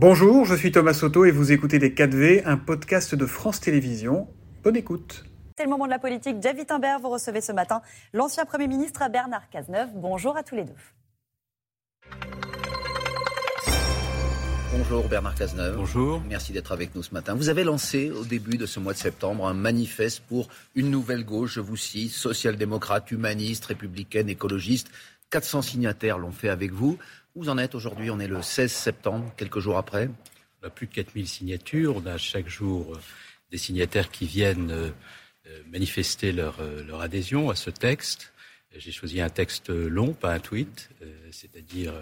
Bonjour, je suis Thomas Soto et vous écoutez Les 4V, un podcast de France Télévisions. Bonne écoute. C'est le moment de la politique. Jeff Wittenberg, vous recevez ce matin l'ancien Premier ministre Bernard Cazeneuve. Bonjour à tous les deux. Bonjour Bernard Cazeneuve. Bonjour. Merci d'être avec nous ce matin. Vous avez lancé au début de ce mois de septembre un manifeste pour une nouvelle gauche, je vous cite, social-démocrate, humaniste, républicaine, écologiste. 400 signataires l'ont fait avec vous. Vous en êtes aujourd'hui? On est le 16 septembre, quelques jours après. On a plus de 4000 signatures. On a chaque jour euh, des signataires qui viennent euh, euh, manifester leur, leur adhésion à ce texte. J'ai choisi un texte long, pas un tweet, c'est-à-dire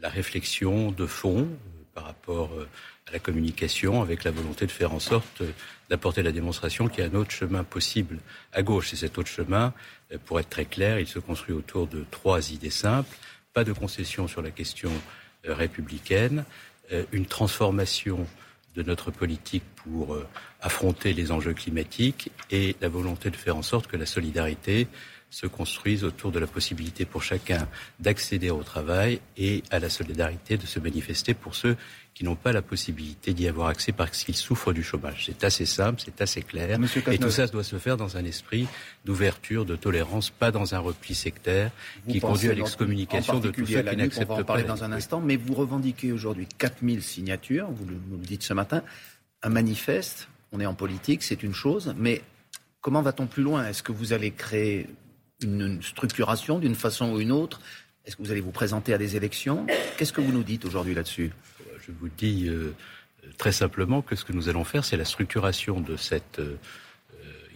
la réflexion de fond par rapport à la communication avec la volonté de faire en sorte d'apporter la démonstration qu'il y a un autre chemin possible à gauche. Et cet autre chemin, pour être très clair, il se construit autour de trois idées simples pas de concession sur la question euh, républicaine, euh, une transformation de notre politique pour euh, affronter les enjeux climatiques et la volonté de faire en sorte que la solidarité se construise autour de la possibilité pour chacun d'accéder au travail et à la solidarité de se manifester pour ceux qui n'ont pas la possibilité d'y avoir accès parce qu'ils souffrent du chômage. C'est assez simple, c'est assez clair. Et tout ça doit se faire dans un esprit d'ouverture, de tolérance, pas dans un repli sectaire qui conduit à l'excommunication de tous ceux qui n'acceptent pas. On va en parler dans un instant, mais vous revendiquez aujourd'hui 4000 signatures, vous nous le dites ce matin, un manifeste, on est en politique, c'est une chose, mais comment va-t-on plus loin? Est-ce que vous allez créer une structuration d'une façon ou une autre Est-ce que vous allez vous présenter à des élections? Qu'est-ce que vous nous dites aujourd'hui là-dessus? Je vous dis euh, très simplement que ce que nous allons faire, c'est la structuration de cette euh,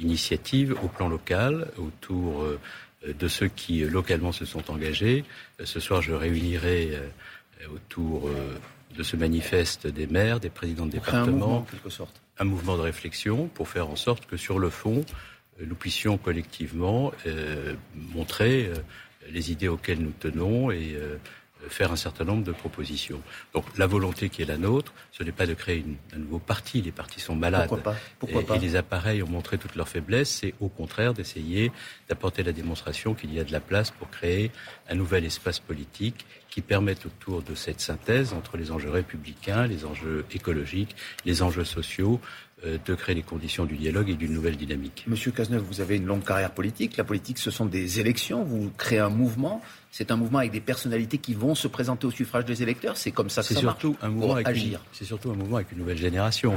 initiative au plan local, autour euh, de ceux qui localement se sont engagés. Ce soir, je réunirai autour de ce manifeste des maires, des présidents de département, un mouvement, quelque sorte. un mouvement de réflexion pour faire en sorte que sur le fond, nous puissions collectivement euh, montrer euh, les idées auxquelles nous tenons et euh, faire un certain nombre de propositions. Donc la volonté qui est la nôtre, ce n'est pas de créer un nouveau parti. Les partis sont malades. Pourquoi pas? Pourquoi et, pas? et, les appareils ont montré toute leur faiblesse. C'est au contraire d'essayer d'apporter la démonstration qu'il y a de la place pour créer un nouvel espace politique qui permette autour de cette synthèse entre les enjeux républicains, les enjeux écologiques, les enjeux sociaux, de créer les conditions du dialogue et d'une nouvelle dynamique. Monsieur Cazeneuve, vous avez une longue carrière politique. La politique, ce sont des élections. Vous créez un mouvement. C'est un mouvement avec des personnalités qui vont se présenter au suffrage des électeurs. C'est comme ça que ça surtout un mouvement avec agir. C'est surtout un mouvement avec une nouvelle génération.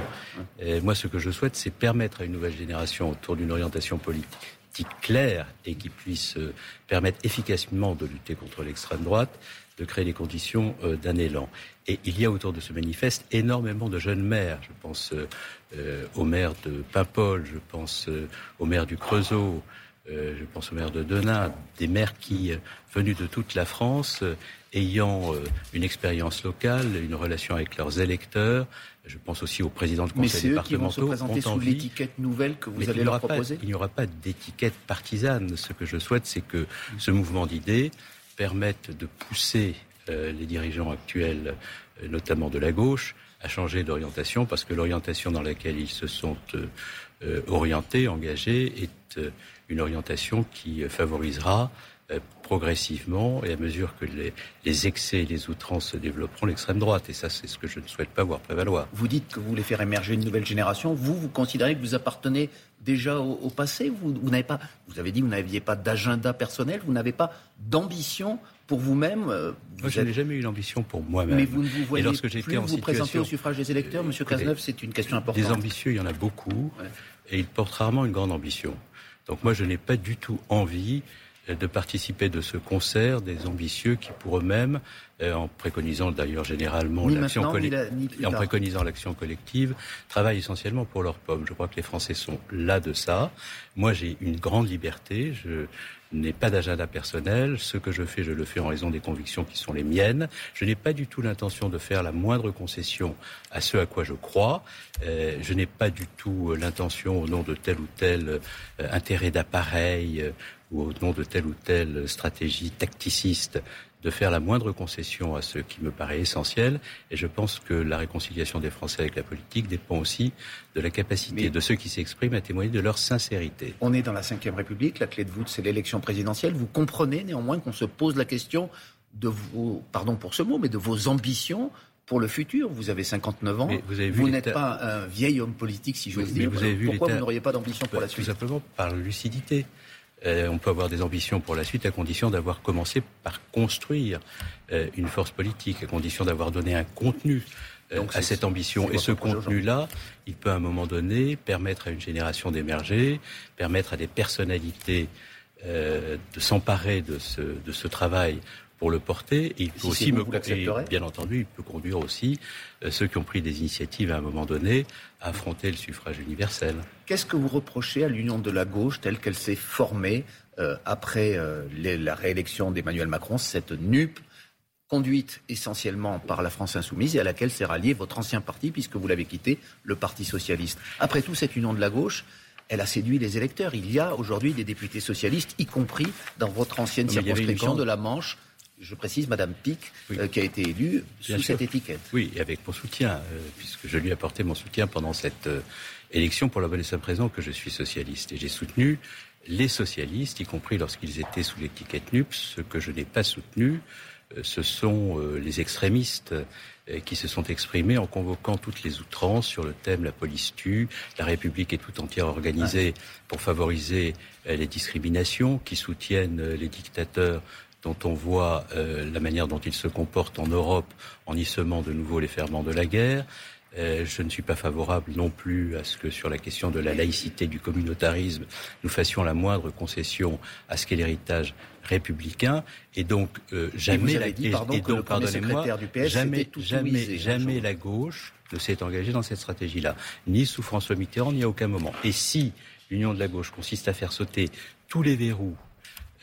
Et moi, ce que je souhaite, c'est permettre à une nouvelle génération, autour d'une orientation politique claire et qui puisse euh, permettre efficacement de lutter contre l'extrême droite, de créer les conditions euh, d'un élan. Et il y a autour de ce manifeste énormément de jeunes maires. Je pense euh, au maire de Paimpol, je pense euh, au du Creusot, euh, je pense au maire de Denain, des maires qui, venus de toute la France, ayant une expérience locale, une relation avec leurs électeurs, je pense aussi au président de conseil départementaux. Mais c'est eux qui vont se présenter sous l'étiquette nouvelle que vous allez leur proposer Il n'y aura pas d'étiquette partisane. Ce que je souhaite, c'est que ce mouvement d'idées permette de pousser les dirigeants actuels, notamment de la gauche, à changer d'orientation parce que l'orientation dans laquelle ils se sont euh, euh, orientés, engagés, est euh, une orientation qui favorisera progressivement et à mesure que les, les, excès et les outrances se développeront l'extrême droite. Et ça, c'est ce que je ne souhaite pas voir prévaloir. Vous dites que vous voulez faire émerger une nouvelle génération. Vous, vous considérez que vous appartenez déjà au, au passé? Vous, vous n'avez pas, vous avez dit, que vous n'aviez pas d'agenda personnel, vous n'avez pas d'ambition pour vous-même euh, Moi, je n'ai jamais eu l'ambition pour moi-même. Mais vous ne vous voyez lorsque plus vous présenter au suffrage des électeurs, Monsieur Cazeneuve, c'est une question importante. Des ambitieux, il y en a beaucoup, et ils portent rarement une grande ambition. Donc moi, je n'ai pas du tout envie euh, de participer de ce concert des ambitieux qui, pour eux-mêmes, euh, en préconisant d'ailleurs généralement l'action collective, en préconisant l'action collective, travaillent essentiellement pour leurs pommes. Je crois que les Français sont là de ça. Moi, j'ai une grande liberté. Je n'ai pas d'agenda personnel. Ce que je fais, je le fais en raison des convictions qui sont les miennes. Je n'ai pas du tout l'intention de faire la moindre concession à ce à quoi je crois. Euh, je n'ai pas du tout l'intention, au nom de tel ou tel euh, intérêt d'appareil euh, ou au nom de telle ou telle stratégie tacticiste, de faire la moindre concession à ce qui me paraît essentiel. Et je pense que la réconciliation des Français avec la politique dépend aussi de la capacité de ceux qui s'expriment à témoigner de leur sincérité. On est dans la Ve République, la clé de voûte, c'est l'élection présidentielle. Vous comprenez néanmoins qu'on se pose la question de vos, pardon pour ce mot, mais de vos ambitions pour le futur. Vous avez 59 ans. vous, n'êtes pas un vieil homme politique, si j'ose dire. Pourquoi vous n'auriez pas d'ambition pour la suite? Tout simplement par lucidité. Euh, on peut avoir des ambitions pour la suite à condition d'avoir commencé par construire euh, une force politique, à condition d'avoir donné un contenu euh, à cette ambition. Et ce contenu-là, il peut à un moment donné permettre à une génération d'émerger, permettre à des personnalités de s'emparer de ce, de ce travail pour le porter. il peut aussi me bien entendu, il peut conduire aussi ceux qui ont pris des initiatives à un moment donné à affronter le suffrage universel. Qu'est-ce que vous reprochez à l'union de la gauche telle qu'elle s'est formée euh, après euh, la réélection d'Emmanuel Macron, cette NUP conduite essentiellement par la France insoumise et à laquelle s'est rallié votre ancien parti puisque vous l'avez quitté, le Parti socialiste? Après tout, cette union de la gauche, elle a séduit les électeurs. Il y a aujourd'hui des députés socialistes, y compris dans votre ancienne circonscription de la Manche, je précise, Madame Pic, euh, qui a été élue sous cette étiquette. Oui, et avec mon soutien, puisque je lui ai apporté mon soutien pendant cette élection pour la bonne et simple raison que je suis socialiste. Et j'ai soutenu les socialistes, y compris lorsqu'ils étaient sous l'étiquette NUPS. Ce que je n'ai pas soutenu, euh, ce sont euh, les extrémistes euh, qui se sont exprimés en convoquant toutes les outrances sur le thème la police tue, la République est tout entière organisée pour favoriser les discriminations, qui soutiennent les dictateurs dont on voit la manière dont ils se comportent en Europe en y semant de nouveau les ferments de la guerre, euh, je ne suis pas favorable non plus à ce que sur la question de la laïcité, du communautarisme, nous fassions la moindre concession à ce qu'est l'héritage républicain. Et donc euh, jamais la dit, pardon, et, donc, pardonnez-moi, jamais, jamais, jamais la gauche ne s'est engagée dans cette stratégie-là, ni sous François Mitterrand, ni à aucun moment. Et si l'union de la gauche consiste à faire sauter tous les verrous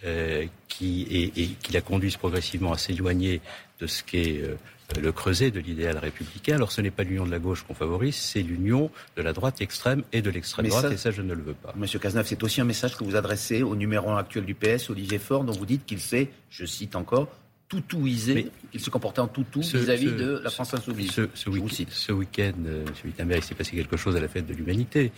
euh, qui, et, et, qui la conduisent progressivement à s'éloigner de ce qu'est euh, le creuset de l'idéal républicain. Alors ce n'est pas l'union de la gauche qu'on favorise, c'est l'union de la droite extrême et de l'extrême droite, et ça je ne le veux pas. Monsieur Cazeneuve, c'est aussi un message que vous adressez au numéro 1 actuel du PS, Olivier Faure, dont vous dites qu'il s'est, je cite encore, toutouisé, qu'il se comportait en toutou vis-à-vis de la France insoumise. Ce, ce week-end, euh, M. il s'est passé quelque chose à la fête de l'humanité.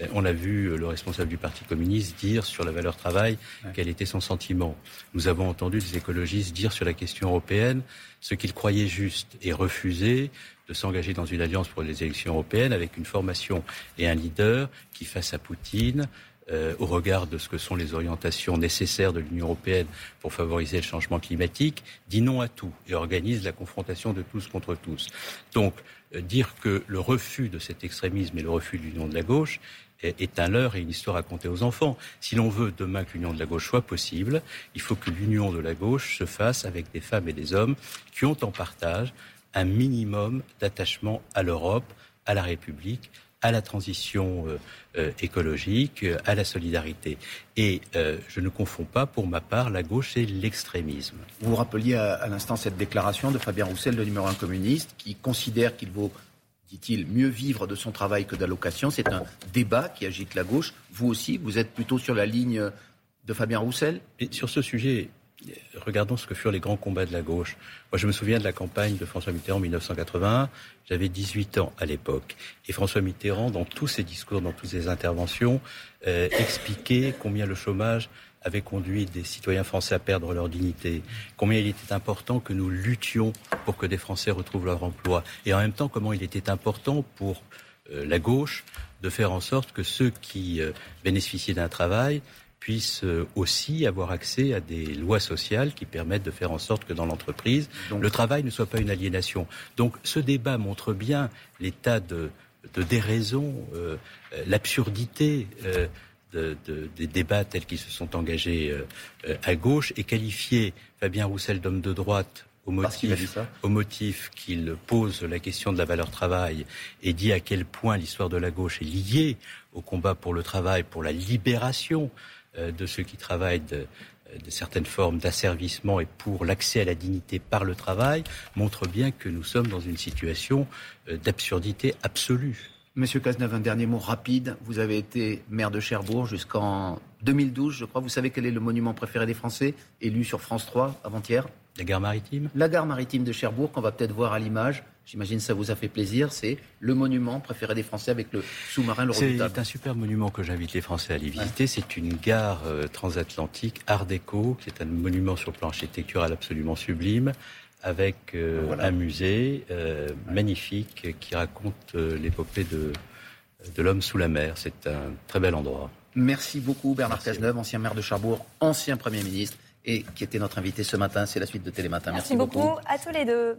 Euh, on a vu euh, le responsable du Parti communiste dire sur la valeur travail quel était son sentiment. Nous avons entendu des écologistes dire sur la question européenne ce qu'ils croyaient juste et refuser de s'engager dans une alliance pour les élections européennes avec une formation et un leader qui, face à Poutine, euh, au regard de ce que sont les orientations nécessaires de l'Union européenne pour favoriser le changement climatique, dit non à tout et organise la confrontation de tous contre tous. Donc, dire que le refus de cet extrémisme et le refus de l'union de la gauche est un leurre et une histoire à compter aux enfants. Si l'on veut demain que l'union de la gauche soit possible, il faut que l'union de la gauche se fasse avec des femmes et des hommes qui ont en partage un minimum d'attachement à l'Europe, à la République, à la transition euh, euh, écologique, euh, à la solidarité. Et je ne confonds pas, pour ma part, la gauche et l'extrémisme. Vous vous rappeliez à, à l'instant cette déclaration de Fabien Roussel, le numéro un communiste, qui considère qu'il vaut dit-il, mieux vivre de son travail que d'allocation. C'est un débat qui agite la gauche. Vous aussi, vous êtes plutôt sur la ligne de Fabien Roussel? Et Sur ce sujet, regardons ce que furent les grands combats de la gauche. Moi, je me souviens de la campagne de François Mitterrand en 1981. J'avais 18 ans à l'époque. Et François Mitterrand, dans tous ses discours, dans toutes ses interventions, euh, expliquait combien le chômage avait conduit des citoyens français à perdre leur dignité, combien il était important que nous luttions pour que des Français retrouvent leur emploi, et en même temps comment il était important pour euh, la gauche de faire en sorte que ceux qui euh, bénéficiaient d'un travail puissent euh, aussi avoir accès à des lois sociales qui permettent de faire en sorte que dans l'entreprise, le travail ne soit pas une aliénation. Donc ce débat montre bien l'état de, de déraison, l'absurdité des débats tels qu'ils se sont engagés euh, euh, à gauche et qualifier Fabien Roussel d'homme de droite au motif, au motif qu'il pose la question de la valeur travail et dit à quel point l'histoire de la gauche est liée au combat pour le travail, pour la libération euh, de ceux qui travaillent de, de certaines formes d'asservissement et pour l'accès à la dignité par le travail, montre bien que nous sommes dans une situation d'absurdité absolue. Monsieur Cazeneuve, un dernier mot rapide. Vous avez été maire de Cherbourg jusqu'en 2012, je crois. Vous savez quel est le monument préféré des Français, élu sur France 3 avant-hier? La gare maritime? La gare maritime de Cherbourg, qu'on va peut-être voir à l'image. J'imagine que ça vous a fait plaisir. C'est le monument préféré des Français avec le sous-marin, le C'est un super monument que j'invite les Français à aller visiter. C'est une gare euh, transatlantique, Art déco, qui est un monument sur plan architectural absolument sublime avec un musée magnifique qui raconte l'épopée de, de l'homme sous la mer. C'est un très bel endroit. Merci beaucoup Bernard Cazeneuve, ancien maire de Charbourg, ancien Premier ministre et qui était notre invité ce matin. C'est la suite de Télématin. Merci, Merci beaucoup à tous les deux.